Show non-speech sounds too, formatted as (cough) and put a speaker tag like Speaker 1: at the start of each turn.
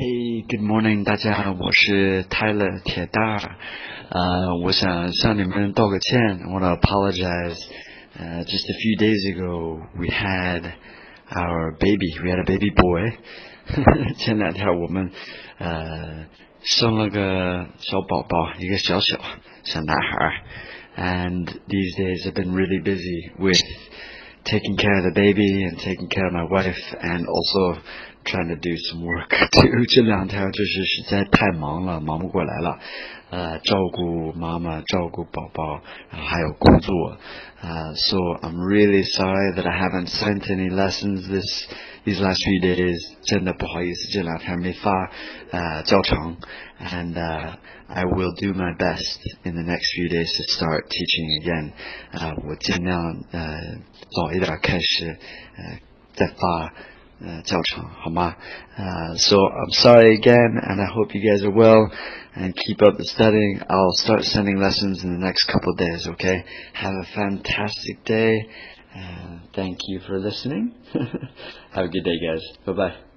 Speaker 1: Hey, good morning，大家，我是 Tyler 铁大，呃，我想向你们道个歉，I want to apologize. Uh, just a few days ago, we had our baby, we had a baby boy. (laughs) 前两天我们呃生了个小宝宝，一个小小小男孩。And these days I've been really busy with taking care of the baby and taking care of my wife and also trying to do some work too。(laughs) 这两天就是实在太忙了，忙不过来了。呃，照顾妈妈，照顾宝宝，然后还有工作。Uh, so I'm really sorry that I haven't sent any lessons this these last few days. 真的不好意思，这两天没发呃教程。And uh, I will do my best in the next few days to start teaching again. 啊、uh,，我尽量呃早一点开始呃再发。uh, 教程，好吗？Uh, so I'm sorry again, and I hope you guys are well and keep up the studying. I'll start sending lessons in the next couple of days. Okay? Have a fantastic day. Uh, thank you for listening. (laughs) Have a good day, guys. Bye bye.